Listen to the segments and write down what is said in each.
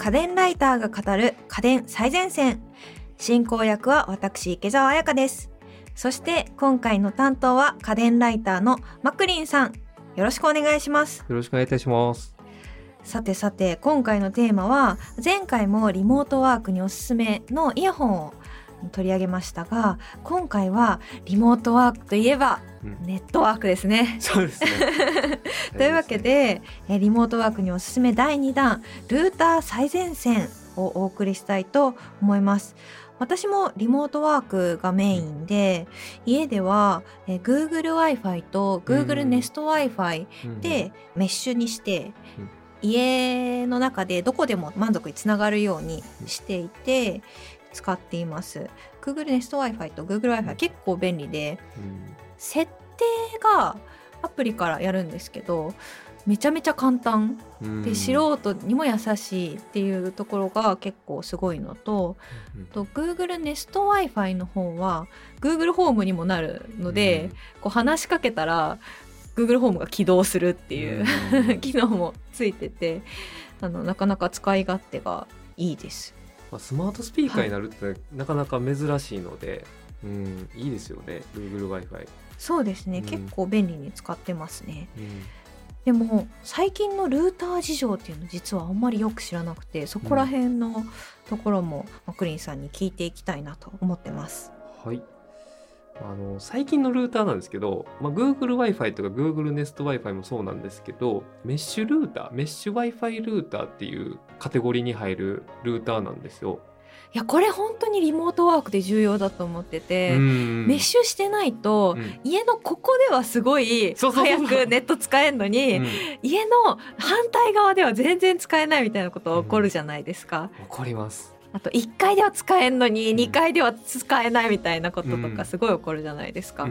家電ライターが語る家電最前線。進行役は私池澤彩香です。そして今回の担当は家電ライターのマクリンさん。よろしくお願いします。よろしくお願いいたします。さてさて今回のテーマは前回もリモートワークにおすすめのイヤホンを取り上げましたが今回はリモートワークといえばネットワークですね。そうですね。というわけでリモートワークにおすすめ第2弾ルーター最前線をお送りしたいと思います。私もリモートワークがメインで、家ではえ Google Wi-Fi と Google Nest Wi-Fi でメッシュにして、家の中でどこでも満足につながるようにしていて使っています。Google Nest Wi-Fi と Google Wi-Fi 結構便利で、設定がアプリからやるんですけどめちゃめちゃ簡単。で素人にも優しいっていうところが結構すごいのと,、と Google Nest Wi-Fi の方は Google ホームにもなるので、こう話しかけたら Google ホームが起動するっていう 機能もついててあのなかなか使い勝手がいいです。まあ、スマートスピーカーになるって、なかなか珍しいので、うん、いいですよね Google Wi-Fi。そうですね、うん、結構便利に使ってますね。うんでも最近のルーター事情っていうの実はあんまりよく知らなくてそこら辺のところもマクリンさんに聞いていきたいなと思ってます。はいあの最近のルーターなんですけど、まあ、Google Wi-Fi とか Google Nest Wi-Fi もそうなんですけどメッシュルーターメッシュ Wi-Fi ルーターっていうカテゴリーに入るルーターなんですよ。いやこれ本当にリモートワークで重要だと思っててメッシュしてないと、うん、家のここではすごい早くネット使えるのに、うん、家の反対側では全然使えないみたいなことが起こるじゃないですか。起こりますあと1階では使えんのに2階では使えないみたいなこととかすごい起こるじゃないですか、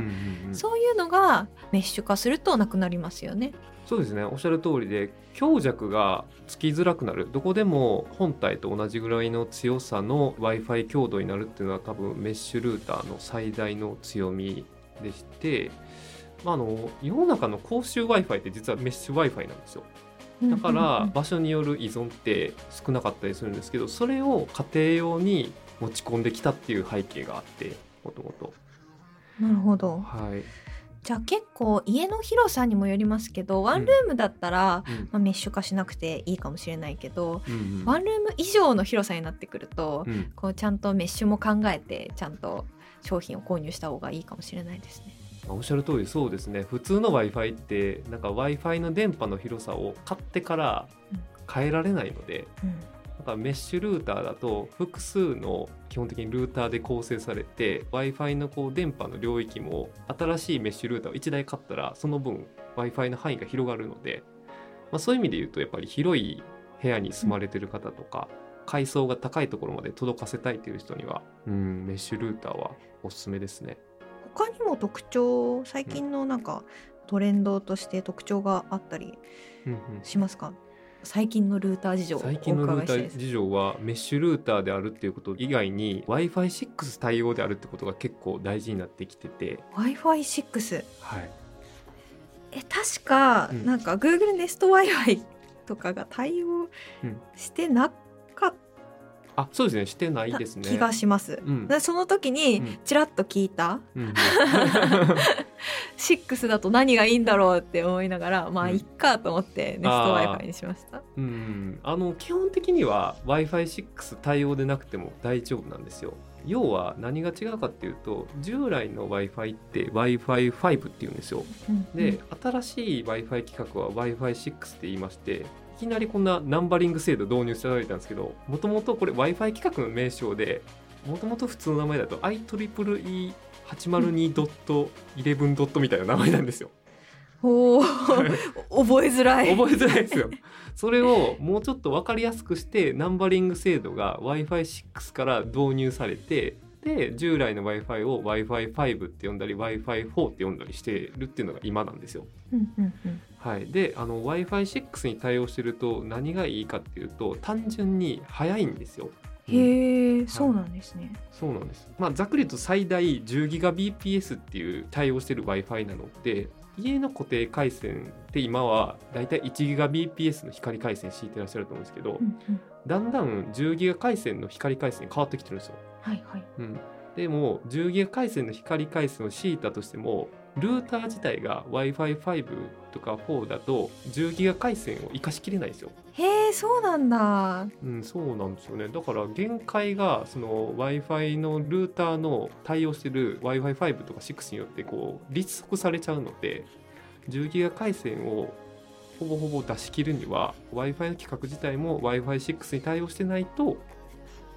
そういうのがメッシュ化するとなくなりますよね。そうですね。おっしゃる通りで強弱がつきづらくなる。どこでも本体と同じぐらいの強さの w i f i 強度になるっていうのは多分メッシュルーターの最大の強みでして、まあ、あの世の中の公衆 w i f i って実はメッシュ w i f i なんですよ。だから場所による依存って少なかったりするんですけどそれを家庭用に持ち込んできたっていう背景があってもともと。なるほど、はい、じゃあ結構家の広さにもよりますけどワンルームだったら、うん、まあ、メッシュ化しなくていいかもしれないけど、うんうん、ワンルーム以上の広さになってくると、うん、こうちゃんとメッシュも考えてちゃんと商品を購入した方がいいかもしれないですね。おっしゃる通りそうですね普通の w i f i ってなんか w i f i の電波の広さを買ってから変えられないので、うん、だからメッシュルーターだと複数の基本的にルーターで構成されて w i f i のこう電波の領域も新しいメッシュルーターを1台買ったらその分 w i f i の範囲が広がるので、まあ、そういう意味で言うとやっぱり広い部屋に住まれてる方とか、うん、階層が高いところまで届かせたいという人には、うん、メッシュルーターはおすすめですね。他にも特徴最近のなんかトレンドとして特徴があったりしますか、うんうん、最近のルーター事情最近のルーター事情はメッシュルーターであるっていうこと以外に w i f i 6対応であるってことが結構大事になってきてて。w i f i 6はい。え確か、うん、なんか Google Nest Wi-Fi とかが対応してなあそうですね。してないですね。気がします、うん、その時にちらっと聞いた、うん、6だと何がいいんだろうって思いながらまあいっかと思ってネスト Wi-Fi にしました。うん、あの基本的には w i f i 6対応でなくても大丈夫なんですよ。要は何が違うかっていうと従来の w i f i って w i f i 5っていうんですよ、うん、で新しい w i f i 規格は w i f i 6って言いましてきなりこんなナンバリング制度導入していただいたんですけどもともとこれ w i f i 規格の名称でもともと普通の名前だと IEEE802.11. ドットみたいな名前なんですよ。お 覚えづらい覚えづらいですよ。それをもうちょっと分かりやすくしてナンバリング制度が w i f i 6から導入されてで従来の w i f i を w i f i 5って呼んだり w i f i 4って呼んだりしてるっていうのが今なんですよ。はい、で w i f i 6に対応してると何がいいかっていうと単純に速いんですよ。へえ、そうなんですね。そうなんです。まあざっくりと最大10ギガ BPS っていう対応してる w i f i なので家の固定回線って今はだいたい1ギガ BPS の光回線敷いてらっしゃると思うんですけど、うんうんだんだん10ギガ回線の光回線に変わってきてるんですよ。はいはいうん、でも10ギガ回線の光回線を敷いたとしてもルーター自体が w i f i 5とか4だと10ギガ回線を生かしきれないんですよ。へえそうなんだうん、そうなんですよね。だから限界がその Wi-Fi のルーターの対応してる Wi-Fi5 とか6によってこう立足されちゃうので、10ギガ回線をほぼほぼ出し切るには Wi-Fi の規格自体も Wi-Fi6 に対応してないと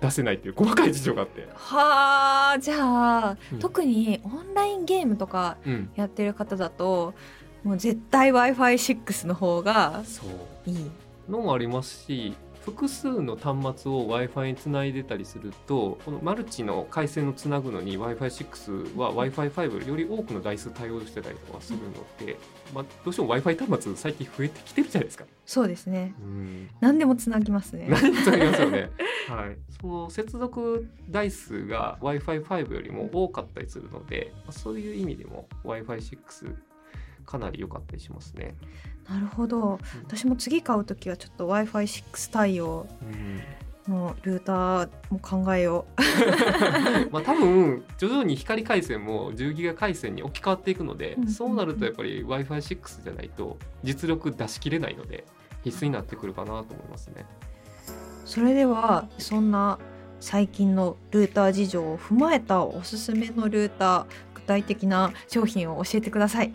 出せないっていう細かい事情があって。はあじゃあ、うん。特にオンラインゲームとかうん、やってる方だともう絶対 w i f i 6の方がいい。のもありますし複数の端末を w i f i につないでたりするとこのマルチの回線をつなぐのに w i f i 6は w i f i 5より多くの台数対応してたりとかするので、まあ、どうしても w i f i 端末最近増えてきてるじゃないですか。そうですね。うん。何でもつなぎますね。何と言いますよね。はい、その接続台数が w i f i 5よりも多かったりするので、まあそういう意味でも w i f i 6かなり良かったりしますね。なるほど。私も次買う時はちょっと w i f i 6対応うん。のルーターも考えよ まあ多分徐々に光回線も10ギガ回線に置き換わっていくので、うん。そうなるとやっぱり w i f i 6じゃないと実力出し切れないので必須になってくるかなと思いますね。うそれではそんな最近のルーター事情を踏まえたおすすめのルーター具体的な商品を教えてください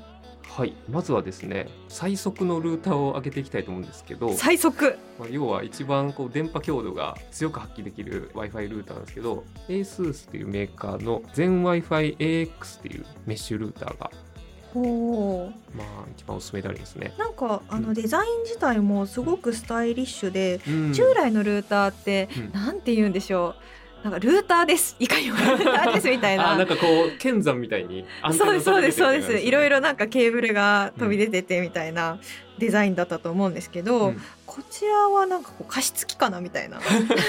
はいまずはですね最速のルーターを上げていきたいと思うんですけど、最速。まあ、要は一番こう電波強度が強く発揮できる w i f i ルーターなんですけど ASUS っていうメーカーの ZenWi-FiAX っていうメッシュルーターがほう。まあ一番おすすめでありますね。なんかあうん。のデザイン自体もすごくスタイリッシュで、うん。従来のルーターって、うん。なんて言うんでしょうなんかルーターです。いかにもルーターですみたいな。あなんかこう剣山みたいにそうですそうですそうです。いろいろろなんかケーブルが飛び出ててみたいなデザインだったと思うんですけど、うん。こちらはなんかこう加湿器かなみたいな。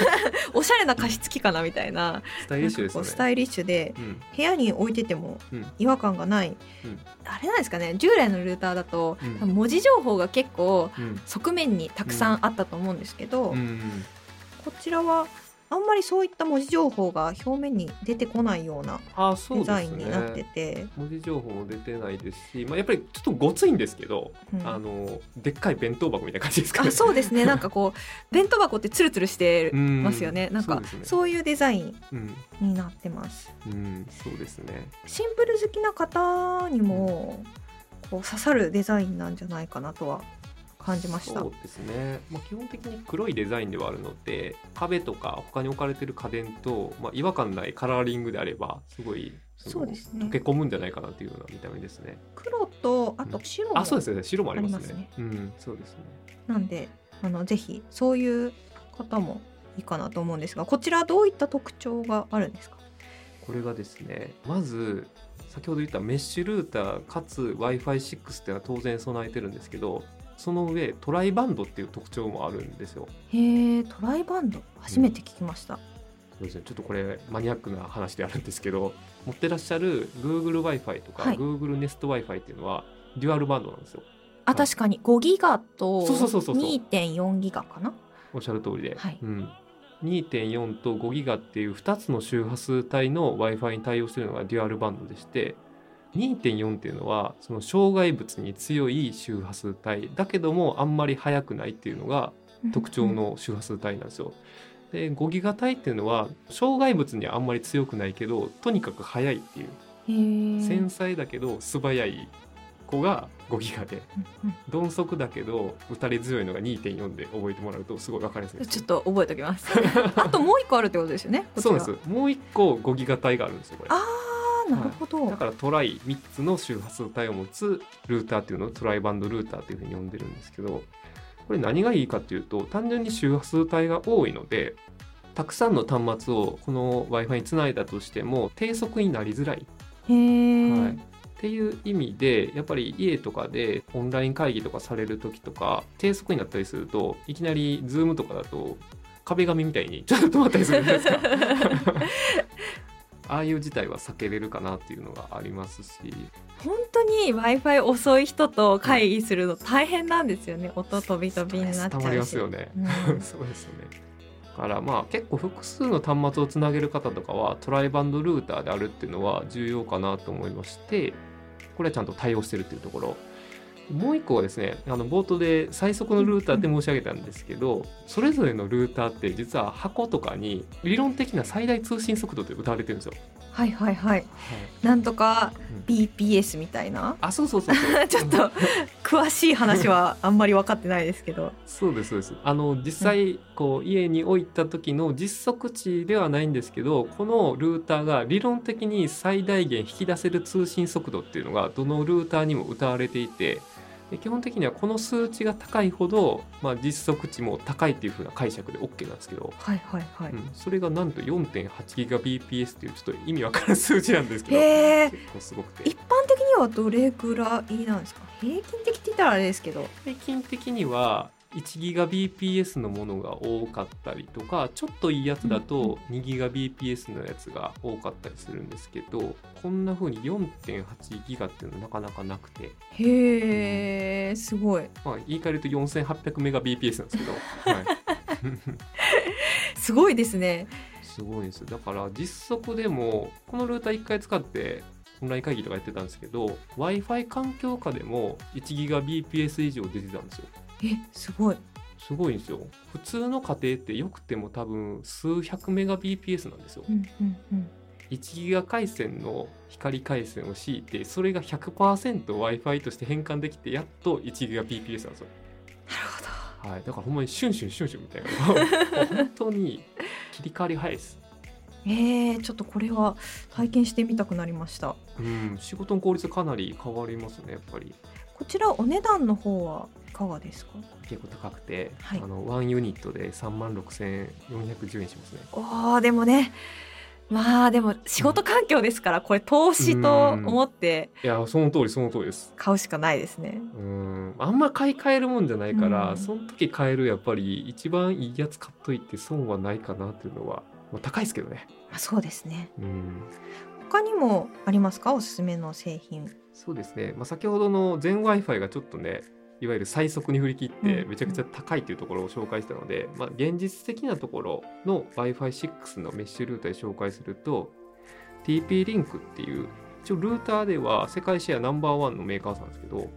おしゃれな加湿器かなみたいな。スタイリッシュですよね。ス。タイリッシュでうん。部屋に置いててもうん。違和感がない、うん。あれなんですかね従来のルーターだと、うん。文字情報が結構うん。側面にたくさんあったと思うんですけど、うん。こちらはあんまりそういった文字情報が表面に出てこないようなデザインになってね。て、文字情報も出てないですし、まあ、やっぱりちょっとごついんですけど、うん。あのでっかい弁当箱みたいな感じですかね。あそうですね。なんかこう 弁当箱ってツルツルしてうんますよね。なんかそういうデザインうん、になってます。うん、そうですね。シンプル好きな方にもこう刺さるデザインなんじゃないかなとは感じました。そうですね、まあ、基本的に黒いデザインではあるので壁とか他に置かれてる家電と、まあ、違和感ないカラーリングであればすごいのそうですね。溶け込むんじゃないかなというような見た目ですね。黒とあと白もあそうですね白もありますね。ね。うんそうですね。なんであのぜひそういう方もいいかなと思うんですがこちらどういった特徴があるんですか？これがですねまず先ほど言ったメッシュルーターかつ w i f i 6っていうのは当然備えてるんですけどその上トライバンドっていう特徴もあるんですよ。へえトライバンド？初めて聞きました、そうですね、ちょっとこれマニアックな話であるんですけど持ってらっしゃる Google w i f i とか、はい。Google Nest w i f i っていうのはデュアルバンドなんですよ。あ確かに。5ギガとそうそうそうそうそう2.4ギガかな？おっしゃる通りで、はい。うん、2.4と5ギガっていう2つの周波数帯の w i f i に対応しているのがデュアルバンドでして2.4っていうのはその障害物に強い周波数帯だけどもあんまり速くないっていうのが特徴の周波数帯なんですよ。で5ギガ帯っていうのは障害物にはあんまり強くないけどとにかく速いっていう。繊細だけど素早い子が5ギガで鈍足だけど打たれ強いのが2.4で覚えてもらうとすごい分かりやすいですちょっと覚えておきます。あともう一個あるってことですよねそうです。もう一個5ギガ帯があるんですよこれ。あーなるほど、だからトライ3つの周波数帯を持つルーターっていうのをトライバンドルーターというふうに呼んでるんですけどこれ何がいいかっていうと単純に周波数帯が多いのでたくさんの端末をこの w i f i につないだとしても低速になりづらい、はい、っていう意味でやっぱり家とかでオンライン会議とかされる時とか低速になったりするといきなり Zoom とかだと壁紙みたいにちょっと止まったりするじゃないですか。ああいう事態は避けれるかなっていうのがありますし。本当に w i f i 遅い人と会議するの大変なんですよね、音飛び飛びになっちゃうし。まりますよね、うん、そうですよね。からまあ結構複数の端末をつなげる方とかはトライバンドルーターであるっていうのは重要かなと思いましてこれはちゃんと対応してるっていうところもう一個はですねあの冒頭で最速のルーターって申し上げたんですけどそれぞれのルーターって実は箱とかに理論的な最大通信速度って歌われてるんですよ。はいはいはい、はい、なんとか BPS みたいな、うん、あそうそうそうそう。ちょっと詳しい話はあんまり分かってないですけど。そうですそうです。あの実際こう家に置いた時の実測値ではないんですけどこのルーターが理論的に最大限引き出せる通信速度っていうのがどのルーターにも歌われていて基本的にはこの数値が高いほど、まあ、実測値も高いっていうふうな解釈で OK なんですけど、はいはいはい、うん、それがなんと 4.8GBps っていうちょっと意味わからん数字なんですけど結構すごくて。一般的にはどれぐらいなんですか？平均的って言ったらあれですけど。平均的には 1GBps のものが多かったりとかちょっといいやつだと 2GBps のやつが多かったりするんですけどこんな風に 4.8GB っていうのはなかなかなくて。へえ、すごい、まあ、言い換えると 4800Mbps なんですけど、はい、すごいですね。すごいです。だから実測でもこのルーター1回使ってオンライン会議とかやってたんですけど w i f i 環境下でも 1GBps 以上出てたんですよえすごい。すごいんですよ。普通の家庭ってよくても多分数百メガ BPS なんですよ、うんうんうん、1ギガ回線の光回線を敷いてそれが 100%Wi-Fi として変換できてやっと1ギガ BPS なんですよ。なるほど。はい。だからほんまにシュンシュンシュンシュンみたいな。本当に切り替わり早いです。えー、ちょっとこれは体験してみたくなりました。うん。仕事の効率かなり変わりますねやっぱり。こちらお値段の方は？いかがですか？結構高くて、はい、あのワンユニットで3万6410円しますね。おでもねまあでも仕事環境ですから、これ投資と思っていやその通りその通りです。買うしかないですね。うん。あんま買い替えるもんじゃないから、その時買えるやっぱり一番いいやつ買っといて損はないかなっていうのは、まあ、高いですけどね。あそうですね。うん。他にもありますか？おすすめの製品。そうですね、まあ、先ほどの全 w i f i がちょっとねいわゆる最速に振り切ってめちゃくちゃ高いというところを紹介したので、まあ、現実的なところの Wi-Fi6 のメッシュルーターで紹介すると TP リンクっていう一応ルーターでは世界シェアナンバーワンのメーカーさんですけど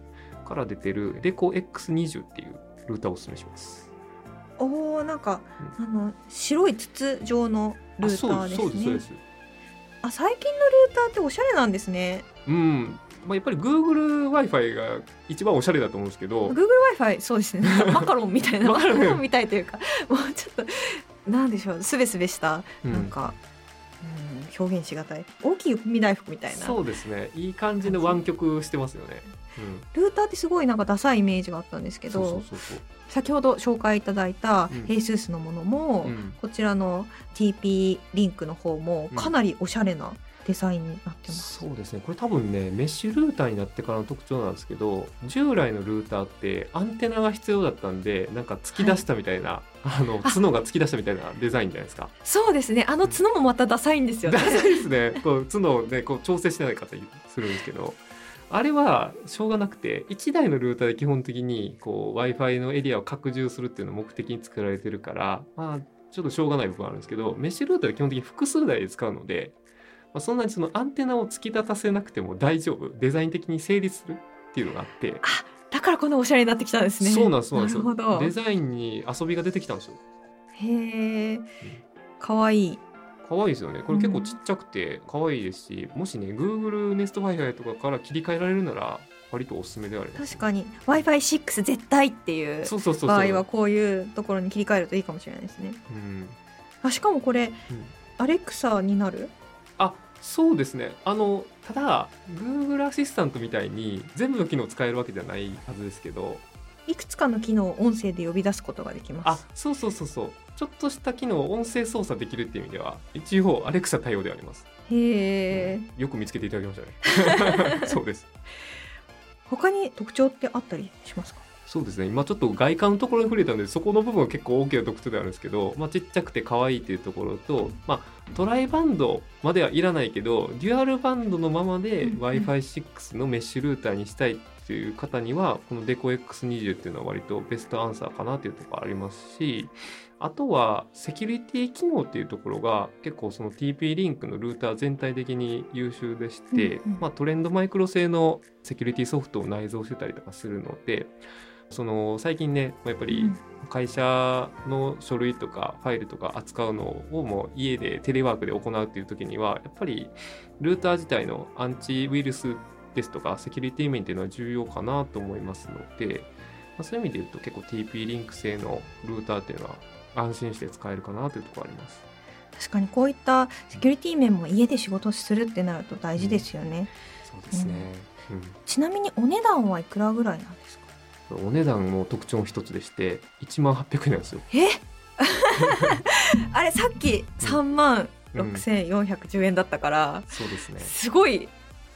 から出てるレコ X20 っていうルーターをおすすめします。おーなんか、うん、あの白い筒状のルーターですね。あ最近のルーターっておしゃれなんですね。うんまあ、やっぱり Google Wi-Fi が一番おしゃれだと思うんですけど Google Wi-Fi そうですね。マカロンみたいな。マカロン。みたいというかもうちょっとなんでしょうすべすべしたなんか、うん、表現しがたい。大きい踏み大福みたいな。そうですね。いい感じの湾曲してますよね、うん、ルーターってすごいなんかダサいイメージがあったんですけど先ほど紹介いただいた ASUS のものも、うん、こちらの TP リンクの方もかなりおしゃれな、うんデザインになってます。そうですね。これ多分ねメッシュルーターになってからの特徴なんですけど従来のルーターってアンテナが必要だったんでなんか突き出したみたいな、はい、あの角が突き出したみたいなデザインじゃないですか。そうですね。あの角もまたダサいんですよね、ダサいですね。こう角をねこう調整してない方するんですけどあれはしょうがなくて1台のルーターで基本的に w i f i のエリアを拡充するっていうのを目的に作られてるからまあちょっとしょうがない部分あるんですけどメッシュルーターは基本的に複数台で使うのでまあ、そんなにそのアンテナを突き立たせなくても大丈夫。デザイン的に成立するっていうのがあって。あだからこのおしゃれになってきたんですね。そうなんですそうなんです。デザインに遊びが出てきたんですよ。へえかわいい。可愛いですよね。これ結構ちっちゃくて可愛いですし、うん、もしね Google ネスト Wi-Fi とかから切り替えられるなら割とおすすめであり確かに。W i f i 6絶対っていう場合はこういうところに切り替えるといいかもしれないですね、うん、あしかもこれ、うん、アレクサになる？あそうですね。あのただ Google アシスタントみたいに全部の機能使えるわけじゃないはずですけど。いくつかの機能を音声で呼び出すことができます。あそうそうそうそう。ちょっとした機能を音声操作できるっていう意味では一応アレクサ対応であります。へえ、うん、よく見つけていただきましたね。そうです。他に特徴ってあったりしますか？そうですね。今ちょっと外観のところに触れたのでそこの部分は結構大きな特徴であるんですけど、まあ、ちっちゃくて可愛いっていうところと、まあ、トライバンドまではいらないけどデュアルバンドのままで w i f i 6のメッシュルーターにしたいっていう方にはこのデコ X20 っていうのは割とベストアンサーかなっていうところありますしあとはセキュリティ機能っていうところが結構その TP リンクのルーター全体的に優秀でして、まあ、トレンドマイクロ製のセキュリティソフトを内蔵してたりとかするのでその最近ねやっぱり会社の書類とかファイルとか扱うのをもう家でテレワークで行うっていう時にはやっぱりルーター自体のアンチウイルスですとかセキュリティ面っていうのは重要かなと思いますので、まあ、そういう意味で言うと結構 TP リンク製のルーターっていうのは安心して使えるかなというところあります。確かにこういったセキュリティ面も家で仕事するってなると大事ですよね。うん、そうですね、うん、ちなみにお値段はいくらぐらいなんですか？お値段も特徴の一つでして1万800円なんですよ。え？あれさっき3万6410円だったから、うん、そうですね。すごい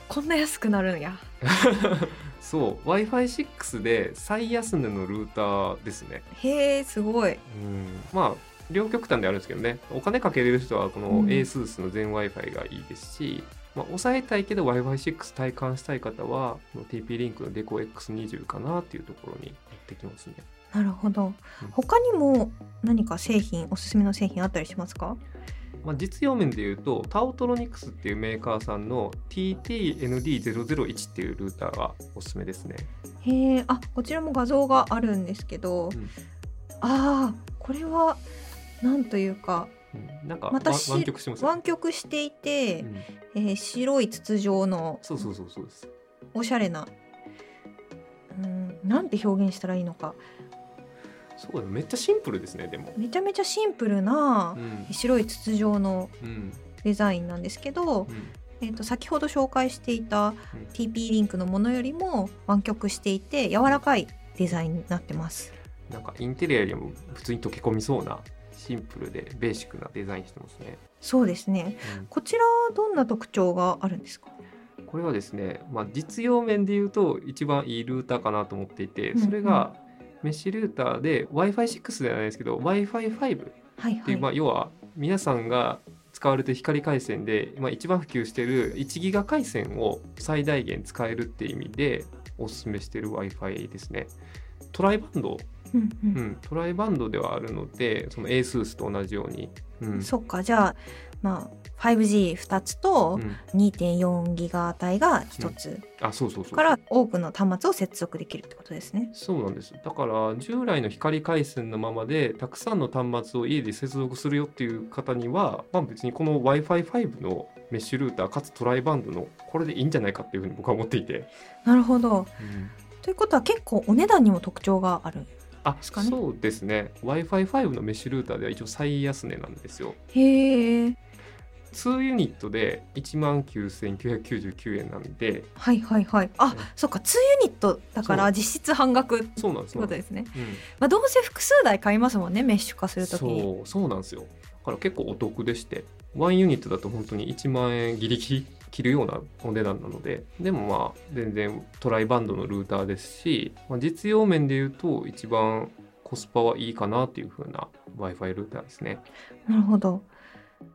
こんな安くなるんや。そう w i f i 6で最安値のルーターですね。へえすごい、うん、まあ両極端であるんですけどね。お金かけれる人はこの ASUS の全 w i f i がいいですし、うん、まあ、抑えたいけど w i f i 6体感したい方は TP リンクのデコ X20 かなっていうところになってきますね。なるほど、他にも何か製品おすすめの製品あったりしますか？まあ、実用面でいうとタオトロニクスっていうメーカーさんの TTND001 っていうルーターがおすすめですね。へえあこちらも画像があるんですけど、うん、ああこれはなんというか、うん、なんかまた湾曲してます、湾曲していて、うん、えー、白い筒状のそうそうそうそうです。おしゃれなうんなんて表現したらいいのか。そうだめっちゃシンプルですねでも。めちゃめちゃシンプルな、白い筒状のデザインなんですけど、うん、えー、と先ほど紹介していた TP リンクのものよりも湾曲していて柔らかいデザインになってます。なんかインテリアよりも普通に溶け込みそうなシンプルでベーシックなデザインしてますね。そうですね、うん、こちらはどんな特徴があるんですか？これはですね、まあ、実用面で言うと一番いいルーターかなと思っていてそれがメッシュルーターで Wi-Fi6 ではないですけど Wi-Fi5 っていう、まあ、要は皆さんが使われてる光回線で、まあ、一番普及している1ギガ回線を最大限使えるっていう意味でおすすめしている Wi-Fi ですね。トライバンド、うんうん、うん、トライバンドではあるのでその ASUS と同じように、うん、そっか。じゃあまあ 5G2 つと2.4ギガ帯が1つ、あそうそうそうから多くの端末を接続できるってことですね。そうなんです。だから従来の光回線のままでたくさんの端末を家で接続するよっていう方には、まあ、別にこの w i f i 5のメッシュルーターかつトライバンドのこれでいいんじゃないかっていうふうに僕は思っていて。なるほど、うん、ということは結構お値段にも特徴があるあ、ね、そうですね。W i f i 5のメッシュルーターでは一応最安値なんですよ。へえ。2ユニットで1万9999円なんで。はいはいはい。あ、うん、そっか。2ユニットだから実質半額そうなんですことですね、うん、まあ、どうせ複数台買いますもんねメッシュ化するとき。そうそうなんですよ。だから結構お得でして。1ユニットだと本当に1万円ギリギリ切るようなお値段なのででもまあ全然トライバンドのルーターですし、まあ、実用面で言うと一番コスパはいいかなっていう風な Wi-Fi ルーターですね。なるほど。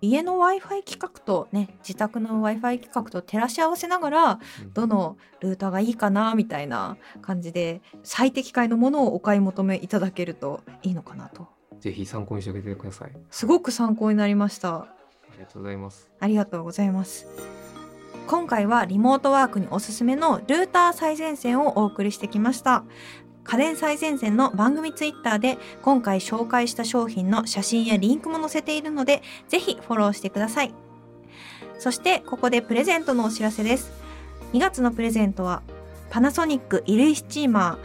家の w i f i 規格とね自宅の w i f i 規格と照らし合わせながらどのルーターがいいかなみたいな感じで最適解のものをお買い求めいただけるといいのかなと。ぜひ参考にしてあげてください。すごく参考になりました。ありがとうございます。ありがとうございます今回はリモートワークにおすすめのルーター最前線をお送りしてきました。家電最前線の番組ツイッターで今回紹介した商品の写真やリンクも載せているのでぜひフォローしてください。そしてここでプレゼントのお知らせです。2月のプレゼントはパナソニック衣類スチーマ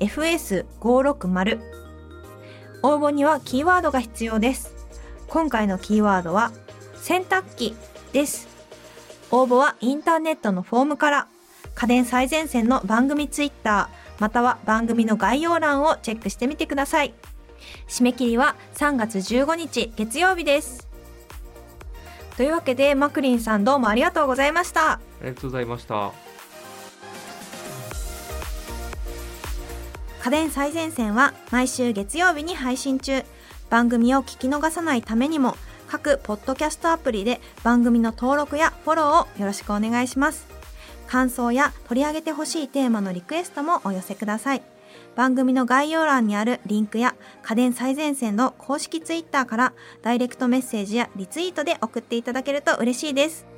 ー FS560 応募にはキーワードが必要です。今回のキーワードは洗濯機です。応募はインターネットのフォームから家電最前線の番組ツイッターまたは番組の概要欄をチェックしてみてください。締め切りは3月15日月曜日です。というわけでマクリンさんどうもありがとうございました。ありがとうございました。家電最前線は毎週月曜日に配信中番組を聞き逃さないためにも各ポッドキャストアプリで番組の登録やフォローをよろしくお願いします。感想や取り上げてほしいテーマのリクエストもお寄せください。番組の概要欄にあるリンクや家電最前線の公式ツイッターからダイレクトメッセージやリツイートで送っていただけると嬉しいです。